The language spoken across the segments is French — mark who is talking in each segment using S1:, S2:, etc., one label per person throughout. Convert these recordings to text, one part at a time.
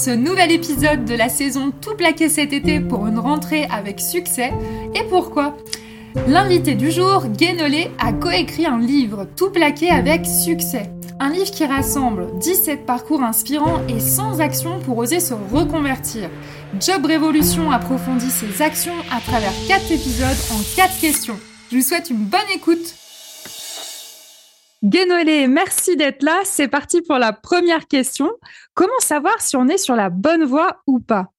S1: ce nouvel épisode de la saison Tout plaqué cet été pour une rentrée avec succès. Et pourquoi? L'invité du jour, Guénolé, a coécrit un livre Tout plaqué avec succès. Un livre qui rassemble 17 parcours inspirants et sans action pour oser se reconvertir. Job Révolution approfondit ses actions à travers 4 épisodes en 4 questions. Je vous souhaite une bonne écoute. Guénolé, merci d'être là. C'est parti pour la première question. Comment savoir si on est sur la bonne voie ou pas?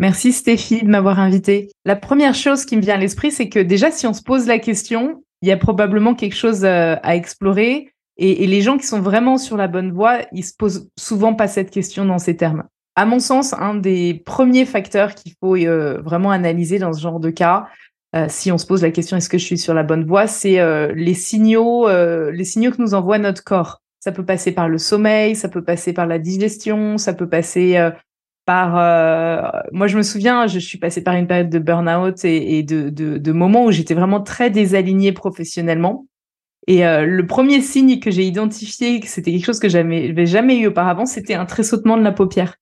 S2: Merci Stéphie de m'avoir invité. La première chose qui me vient à l'esprit, c'est que déjà, si on se pose la question, il y a probablement quelque chose euh, à explorer et, les gens qui sont vraiment sur la bonne voie, ils se posent souvent pas cette question dans ces termes. À mon sens, un des premiers facteurs qu'il faut euh, vraiment analyser dans ce genre de cas, euh, si on se pose la question est-ce que je suis sur la bonne voie, c'est euh, les signaux, les signaux que nous envoie notre corps. Ça peut passer par le sommeil, ça peut passer par la digestion, ça peut passer par. moi, je me souviens, je suis passée par une période de burn-out et, de, de, de moments où j'étais vraiment très désalignée professionnellement. Et euh, le premier signe que j'ai identifié, que c'était quelque chose que j'avais jamais eu auparavant, c'était un tressautement de la paupière.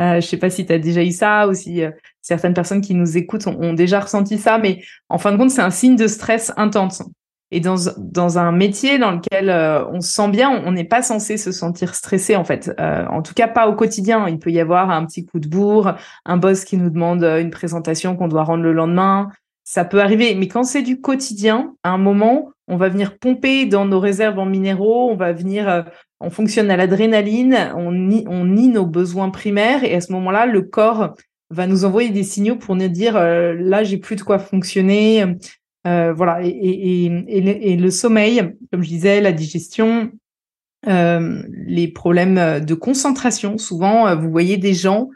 S2: Euh, je sais pas si tu as déjà eu ça ou si euh, certaines personnes qui nous écoutent ont, déjà ressenti ça, mais en fin de compte, c'est un signe de stress intense. Et dans, un métier dans lequel euh, on se sent bien, on n'est pas censé se sentir stressé en fait. en tout cas, pas au quotidien. Il peut y avoir un petit coup de bourre, un boss qui nous demande une présentation qu'on doit rendre le lendemain. Ça peut arriver, mais quand c'est du quotidien, à un moment, on va venir pomper dans nos réserves en minéraux, on va venir, on fonctionne à l'adrénaline, on nie, nos besoins primaires et à ce moment-là, le corps va nous envoyer des signaux pour nous dire euh, là j'ai plus de quoi fonctionner, euh, voilà. Et, le sommeil, comme je disais, la digestion, les problèmes de concentration. Souvent, vous voyez des gens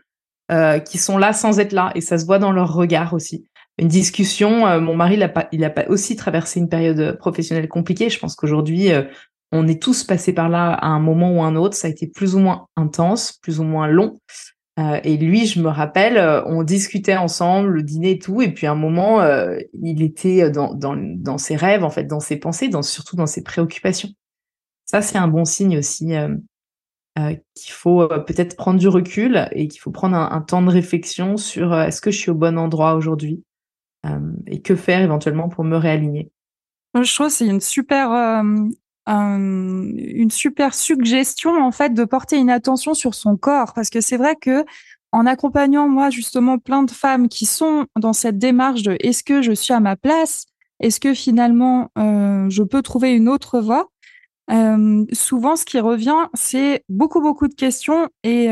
S2: qui sont là sans être là et ça se voit dans leur regard aussi une discussion. Euh, mon mari, il a, pas, il a pas aussi traversé une période professionnelle compliquée. Je pense qu'aujourd'hui, euh, on est tous passés par là à un moment ou un autre. Ça a été plus ou moins intense, plus ou moins long. Euh, et lui, je me rappelle, on discutait ensemble, le dîner et tout. Et puis à un moment, il était dans, ses rêves, en fait, dans ses pensées, dans, surtout dans ses préoccupations. Ça, c'est un bon signe aussi qu'il faut peut-être prendre du recul et qu'il faut prendre un, un, temps de réflexion sur est-ce que je suis au bon endroit aujourd'hui euh, et que faire éventuellement pour me réaligner.
S1: Je trouve que c'est une super euh, une super suggestion en fait de porter une attention sur son corps. Parce que c'est vrai que en accompagnant moi justement plein de femmes qui sont dans cette démarche de est-ce que je suis à ma place? Est-ce que finalement euh, je peux trouver une autre voie? Euh, souvent ce qui revient c'est beaucoup beaucoup de questions et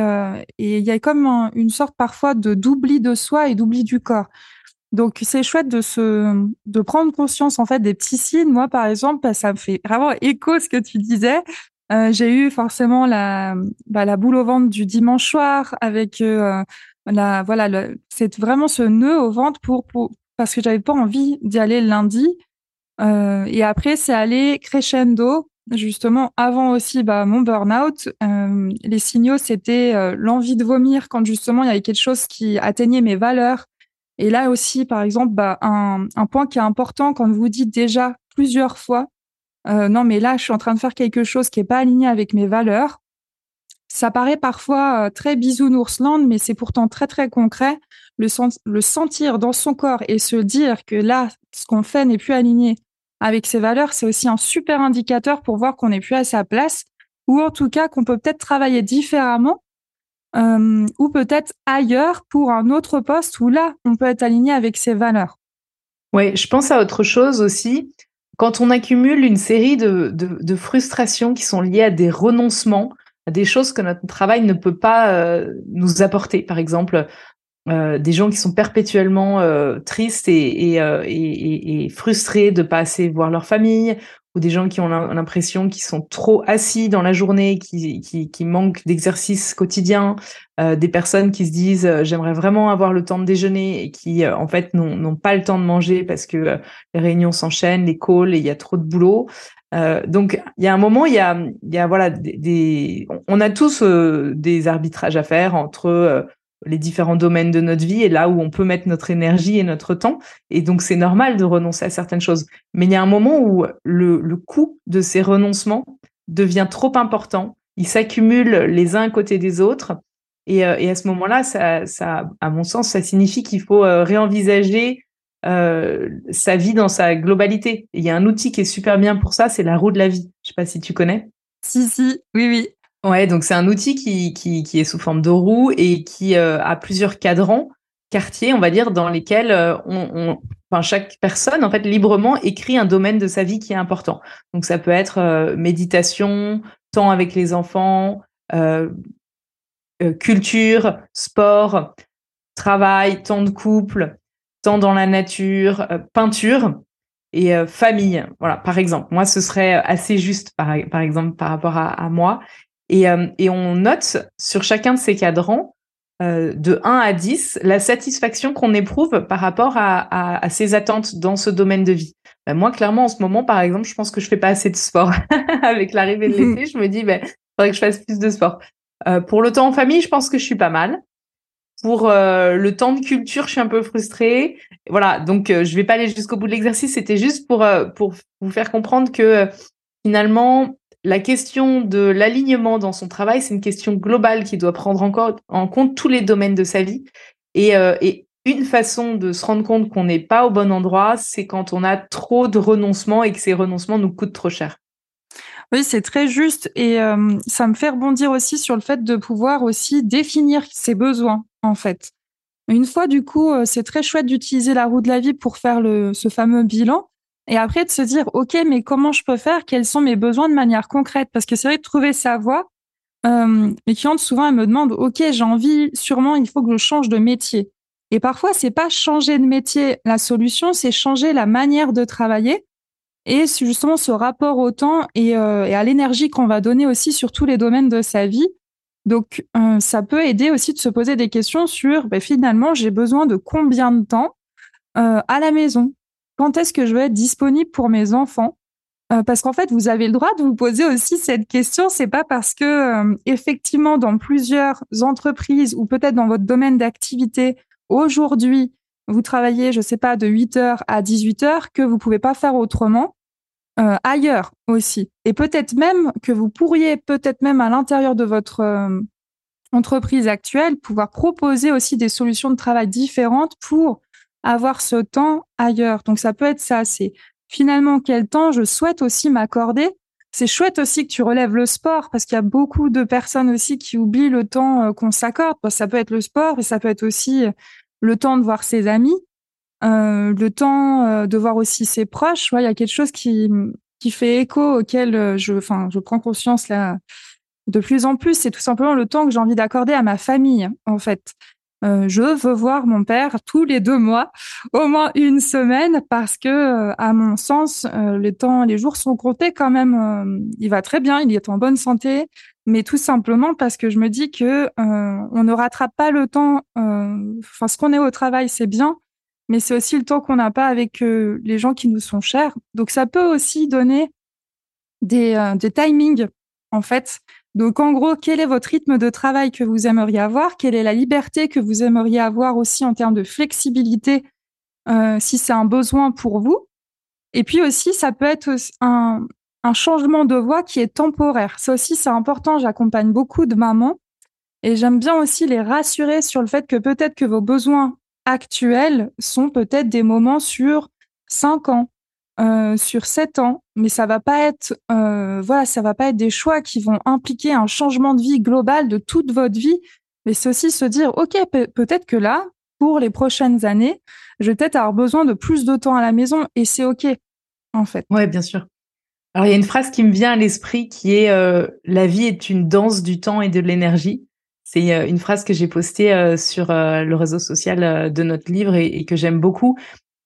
S1: il y a comme une sorte parfois de d'oubli de soi et d'oubli du corps donc c'est chouette de se de prendre conscience en fait des petits signes. Moi par exemple, ça me fait vraiment écho ce que tu disais. Euh, j'ai eu forcément la bah, la boule au ventre du dimanche soir avec euh, la voilà c'est vraiment ce nœud au ventre pour, pour parce que j'avais pas envie d'y aller lundi. Euh, et après c'est aller crescendo justement avant aussi bah, mon burn-out. Les signaux c'était l'envie de vomir quand justement il y avait quelque chose qui atteignait mes valeurs et là aussi, par exemple, bah, un, point qui est important quand vous dites déjà plusieurs fois, euh, non, mais là, je suis en train de faire quelque chose qui est pas aligné avec mes valeurs. Ça paraît parfois euh, très bisounoursland, mais c'est pourtant très très concret. Le, le sentir dans son corps et se dire que là, ce qu'on fait n'est plus aligné avec ses valeurs, c'est aussi un super indicateur pour voir qu'on n'est plus à sa place, ou en tout cas qu'on peut peut-être travailler différemment euh, ou peut-être ailleurs pour un autre poste où là, on peut être aligné avec ses valeurs.
S2: Oui, je pense à autre chose aussi. Quand on accumule une série de, de, frustrations qui sont liées à des renoncements, des choses que notre travail ne peut pas nous apporter. Par exemple, des gens qui sont perpétuellement tristes et, et, et, frustrés de pas assez voir leur famille, ou des gens qui ont l'impression qu'ils sont trop assis dans la journée, qui, qui, qui manquent d'exercice quotidien, euh, des personnes qui se disent euh, j'aimerais vraiment avoir le temps de déjeuner et qui euh, en fait n'ont pas le temps de manger parce que les réunions s'enchaînent, les calls et il y a trop de boulot. donc il y a un moment, il y a, il y a voilà des, on a tous des arbitrages à faire entre les différents domaines de notre vie et là où on peut mettre notre énergie et notre temps. Et donc, c'est normal de renoncer à certaines choses. Mais il y a un moment où le, le coût de ces renoncements devient trop important. Ils s'accumulent les uns à côté des autres. Et, euh, et à ce moment-là, ça, ça, à mon sens, ça signifie qu'il faut euh, réenvisager euh, sa vie dans sa globalité. il y a un outil qui est super bien pour ça, c'est la roue de la vie. Je sais pas si tu connais.
S1: Si, si, oui, oui.
S2: Ouais, donc c'est un outil qui, qui, est sous forme de roue et qui euh, a plusieurs cadrans, quartiers, on va dire, dans lesquels euh, on, enfin, chaque personne, en fait, librement écrit un domaine de sa vie qui est important. Donc ça peut être euh, méditation, temps avec les enfants, culture, sport, travail, temps de couple, temps dans la nature, peinture et famille. Voilà, par exemple. Moi, ce serait assez juste, par, par exemple, par rapport à, à moi. Euh, et, on note sur chacun de ces cadrans, euh, de 1 à 10, la satisfaction qu'on éprouve par rapport à, ces attentes dans ce domaine de vie. Ben, moi, clairement, en ce moment, par exemple, je pense que je fais pas assez de sport. Avec l'arrivée de l'été, je me dis, ben, faudrait que je fasse plus de sport. Euh, pour le temps en famille, je pense que je suis pas mal. Pour le temps de culture, je suis un peu frustrée. Voilà, donc je vais pas aller jusqu'au bout de l'exercice. C'était juste pour pour vous faire comprendre que finalement, la question de l'alignement dans son travail, c'est une question globale qui doit prendre encore en compte tous les domaines de sa vie. Et, euh, et une façon de se rendre compte qu'on n'est pas au bon endroit, c'est quand on a trop de renoncements et que ces renoncements nous coûtent trop cher.
S1: Oui, c'est très juste et euh, ça me fait rebondir aussi sur le fait de pouvoir aussi définir ses besoins en fait. Une fois du coup, euh, c'est très chouette d'utiliser la roue de la vie pour faire ce fameux bilan, et après, de se dire, OK, mais comment je peux faire? Quels sont mes besoins de manière concrète? Parce que c'est vrai de trouver sa voie. Euh, mes clientes, souvent, elles me demandent, OK, j'ai envie, sûrement, il faut que je change de métier. Et parfois, c'est pas changer de métier la solution, c'est changer la manière de travailler et justement ce rapport au temps et, euh, et à l'énergie qu'on va donner aussi sur tous les domaines de sa vie. Donc, euh, ça peut aider aussi de se poser des questions sur, ben, finalement, j'ai besoin de combien de temps euh, à la maison? Quand est-ce que je vais être disponible pour mes enfants? Euh, parce qu'en fait, vous avez le droit de vous poser aussi cette question. C'est pas parce que euh, effectivement, dans plusieurs entreprises ou peut-être dans votre domaine d'activité aujourd'hui, vous travaillez, je sais pas, de 8 heures à 18 heures, que vous pouvez pas faire autrement euh, ailleurs aussi. Et peut-être même que vous pourriez, peut-être même à l'intérieur de votre entreprise actuelle, pouvoir proposer aussi des solutions de travail différentes pour avoir ce temps ailleurs. Donc ça peut être ça, c'est finalement quel temps je souhaite aussi m'accorder. C'est chouette aussi que tu relèves le sport parce qu'il y a beaucoup de personnes aussi qui oublient le temps euh, qu'on s'accorde. Ça peut être le sport et ça peut être aussi euh, le temps de voir ses amis, euh, le temps de voir aussi ses proches. il y a quelque chose qui qui fait écho auquel je prends conscience là de plus en plus. C'est tout simplement le temps que j'ai envie d'accorder à ma famille, en fait. Euh, je veux voir mon père tous les deux mois, au moins une semaine, parce que, euh, à mon sens, euh, les temps, les jours sont comptés quand même. il va très bien, il est en bonne santé, mais tout simplement parce que je me dis que on ne rattrape pas le temps. Enfin, ce qu'on est au travail, c'est bien, mais c'est aussi le temps qu'on n'a pas avec les gens qui nous sont chers. Donc, ça peut aussi donner des timings, en fait, donc, en gros, quel est votre rythme de travail que vous aimeriez avoir? Quelle est la liberté que vous aimeriez avoir aussi en termes de flexibilité, euh, si c'est un besoin pour vous? Et puis aussi, ça peut être un, un changement de voie qui est temporaire. Ça aussi, c'est important. J'accompagne beaucoup de mamans et j'aime bien aussi les rassurer sur le fait que peut-être que vos besoins actuels sont peut-être des moments sur cinq ans, euh, sur sept ans, mais ça va pas être, euh, va pas être des choix qui vont impliquer un changement de vie global de toute votre vie, mais c'est aussi se dire, ok, peut-être que là, pour les prochaines années, je vais peut-être avoir besoin de plus de temps à la maison, et c'est ok, en fait.
S2: Ouais, bien sûr. Alors, il y a une phrase qui me vient à l'esprit qui est euh, La vie est une danse du temps et de l'énergie. C'est une phrase que j'ai postée sur le réseau social de notre livre et, que j'aime beaucoup.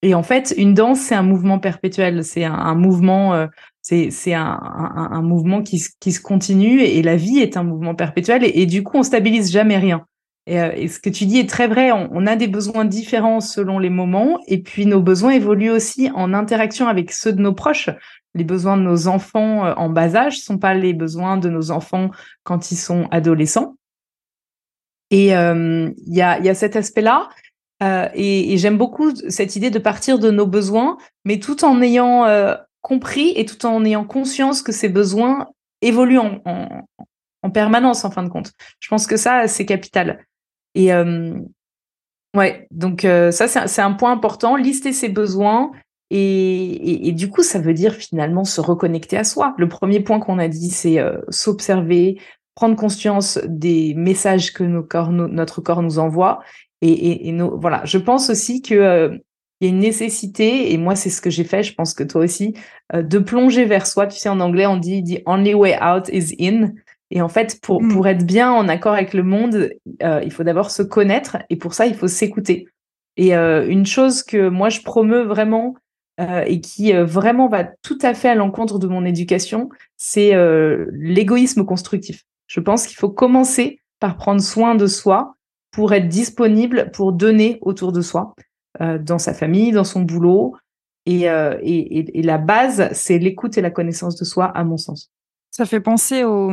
S2: Et en fait, une danse, c'est un mouvement perpétuel. C'est un, mouvement, c'est c'est un, mouvement qui, qui se continue et, la vie est un mouvement perpétuel. Et, du coup, on stabilise jamais rien. Et, ce que tu dis est très vrai. On, a des besoins différents selon les moments, et puis nos besoins évoluent aussi en interaction avec ceux de nos proches les besoins de nos enfants euh, en bas âge ne sont pas les besoins de nos enfants quand ils sont adolescents. Et euh, il y, a, cet aspect-là. Euh, et, j'aime beaucoup cette idée de partir de nos besoins, mais tout en ayant compris et tout en ayant conscience que ces besoins évoluent en, permanence, en fin de compte. Je pense que ça, c'est capital. Et ouais, donc ça, c'est un point important. Lister ses besoins et, du coup, ça veut dire finalement se reconnecter à soi. Le premier point qu'on a dit, c'est euh, s'observer, prendre conscience des messages que nos corps, notre corps nous envoie. Et, voilà, je pense aussi que euh, il y a une nécessité, et moi c'est ce que j'ai fait, je pense que toi aussi, euh, de plonger vers soi. Tu sais, en anglais, on dit the only way out is in. Et en fait, pour, mmh. pour être bien en accord avec le monde, il faut d'abord se connaître, et pour ça, il faut s'écouter. Et une chose que moi je promeux vraiment, euh, et qui euh, vraiment va tout à fait à l'encontre de mon éducation, c'est euh, l'égoïsme constructif. Je pense qu'il faut commencer par prendre soin de soi pour être disponible pour donner autour de soi, dans sa famille, dans son boulot. Et, et, et la base, c'est l'écoute et la connaissance de soi, à mon sens.
S1: Ça fait penser au,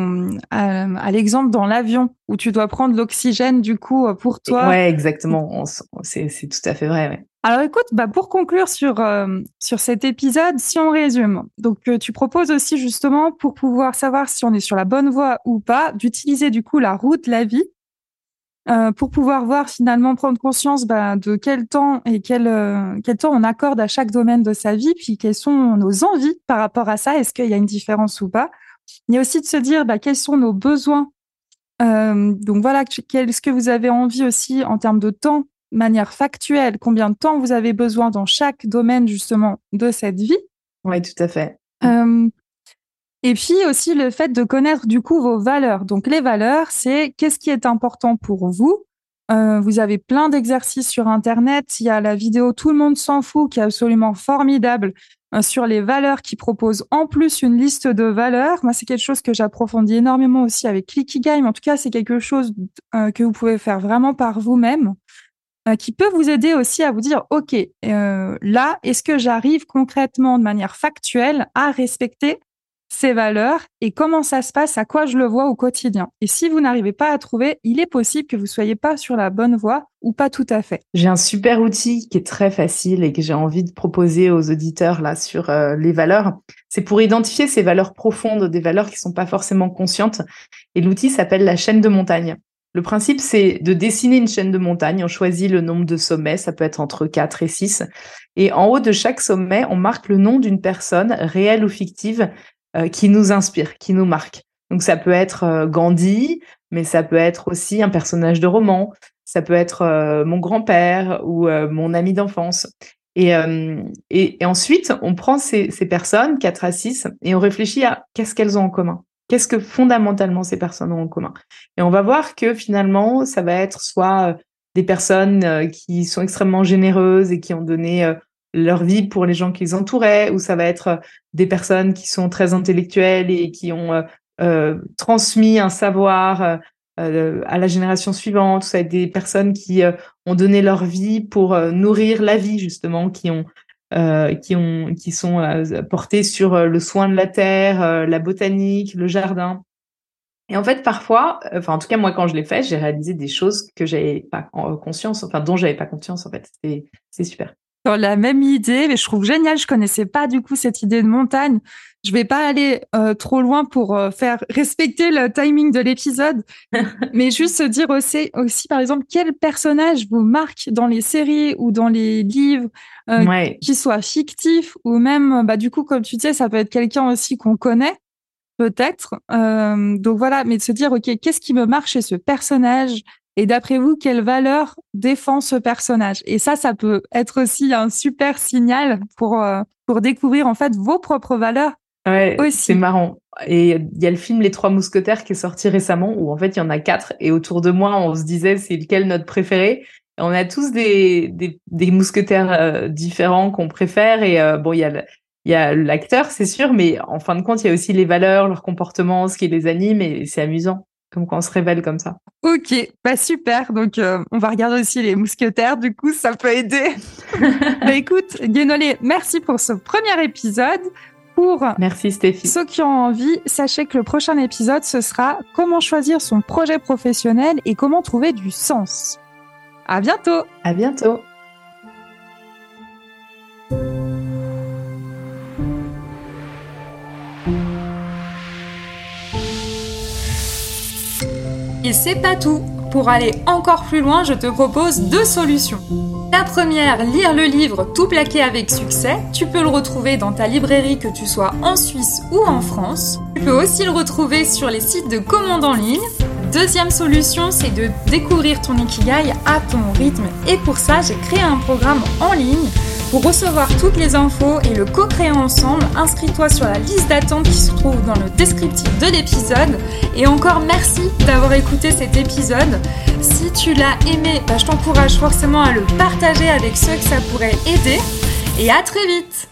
S1: à, l'exemple dans l'avion où tu dois prendre l'oxygène du coup pour toi.
S2: Ouais, exactement. C'est tout à fait vrai. Ouais.
S1: Alors écoute, bah pour conclure sur euh, sur cet épisode, si on résume, donc euh, tu proposes aussi justement pour pouvoir savoir si on est sur la bonne voie ou pas, d'utiliser du coup la route, la vie, euh, pour pouvoir voir finalement prendre conscience bah, de quel temps et quel quel temps on accorde à chaque domaine de sa vie, puis quelles sont nos envies par rapport à ça, est-ce qu'il y a une différence ou pas. Il y a aussi de se dire bah, quels sont nos besoins. donc voilà, qu'est-ce que vous avez envie aussi en termes de temps manière factuelle combien de temps vous avez besoin dans chaque domaine justement de cette vie.
S2: Oui, tout à fait.
S1: Euh, et puis aussi le fait de connaître du coup vos valeurs. Donc les valeurs, c'est qu'est-ce qui est important pour vous? Euh, vous avez plein d'exercices sur Internet. Il y a la vidéo Tout le monde s'en fout qui est absolument formidable euh, sur les valeurs qui propose en plus une liste de valeurs. Moi, c'est quelque chose que j'approfondis énormément aussi avec Clicky Game. En tout cas, c'est quelque chose que vous pouvez faire vraiment par vous-même. Euh, qui peut vous aider aussi à vous dire, OK, euh, là, est-ce que j'arrive concrètement de manière factuelle à respecter ces valeurs et comment ça se passe, à quoi je le vois au quotidien. Et si vous n'arrivez pas à trouver, il est possible que vous soyez pas sur la bonne voie ou pas tout à fait.
S2: J'ai un super outil qui est très facile et que j'ai envie de proposer aux auditeurs là sur euh, les valeurs. C'est pour identifier ces valeurs profondes, des valeurs qui sont pas forcément conscientes. Et l'outil s'appelle la chaîne de montagne. Le principe, c'est de dessiner une chaîne de montagne. On choisit le nombre de sommets, ça peut être entre 4 et 6. Et en haut de chaque sommet, on marque le nom d'une personne, réelle ou fictive, euh, qui nous inspire, qui nous marque. Donc ça peut être euh, Gandhi, mais ça peut être aussi un personnage de roman, ça peut être euh, mon grand-père ou mon ami d'enfance. Et, ensuite, on prend ces, ces personnes, 4 à 6, et on réfléchit à qu'est-ce qu'elles ont en commun. Qu'est-ce que fondamentalement ces personnes ont en commun? Et on va voir que finalement, ça va être soit des personnes qui sont extrêmement généreuses et qui ont donné leur vie pour les gens qui les entouraient, ou ça va être des personnes qui sont très intellectuelles et qui ont transmis un savoir à la génération suivante, ça va être des personnes qui ont donné leur vie pour nourrir la vie justement, qui ont euh, qui, ont, qui sont euh, portés sur euh, le soin de la terre, la botanique, le jardin. Et en fait, parfois, enfin en tout cas moi quand je l'ai fait, j'ai réalisé des choses que j'avais pas conscience, enfin dont j'avais pas conscience en fait. C'est super.
S1: Dans la même idée, mais je trouve génial. Je connaissais pas du coup cette idée de montagne. Je vais pas aller trop loin pour faire respecter le timing de l'épisode, mais juste se dire aussi, aussi, par exemple, quel personnage vous marque dans les séries ou dans les livres, euh, qui soit fictif ou même, bah, du coup, comme tu disais, ça peut être quelqu'un aussi qu'on connaît, peut-être. Euh, donc voilà, mais de se dire, OK, qu'est-ce qui me marche chez ce personnage? Et d'après vous, quelle valeur défend ce personnage? Et ça, ça peut être aussi un super signal pour, euh, pour découvrir en fait vos propres valeurs
S2: Ouais, c'est marrant. Et il y a le film Les Trois Mousquetaires qui est sorti récemment, où en fait il y en a quatre, et autour de moi on se disait c'est lequel notre préféré? on a tous des, des, mousquetaires euh, différents qu'on préfère, et euh, bon il y a il y a l'acteur c'est sûr, mais en fin de compte il y a aussi les valeurs, leur comportement, ce qui les anime, et c'est amusant comme quand on se révèle comme ça.
S3: Ok, bah super. Donc euh, on va regarder aussi les mousquetaires. Du coup, ça peut aider. bah écoute, Guénolé, merci pour ce premier épisode. Pour
S2: merci Stéphie.
S3: Ceux qui ont envie, sachez que le prochain épisode ce sera comment choisir son projet professionnel et comment trouver du sens. À bientôt.
S2: À bientôt.
S1: C'est pas tout. Pour aller encore plus loin, je te propose deux solutions. La première, lire le livre Tout plaqué avec succès. Tu peux le retrouver dans ta librairie que tu sois en Suisse ou en France. Tu peux aussi le retrouver sur les sites de commandes en ligne. Deuxième solution, c'est de découvrir ton Ikigai à ton rythme. Et pour ça, j'ai créé un programme en ligne pour recevoir toutes les infos et le co-créer ensemble, inscris-toi sur la liste d'attente qui se trouve dans le descriptif de l'épisode. Et encore merci d'avoir écouté cet épisode. Si tu l'as aimé, bah, je t'encourage forcément à le partager avec ceux que ça pourrait aider. Et à très vite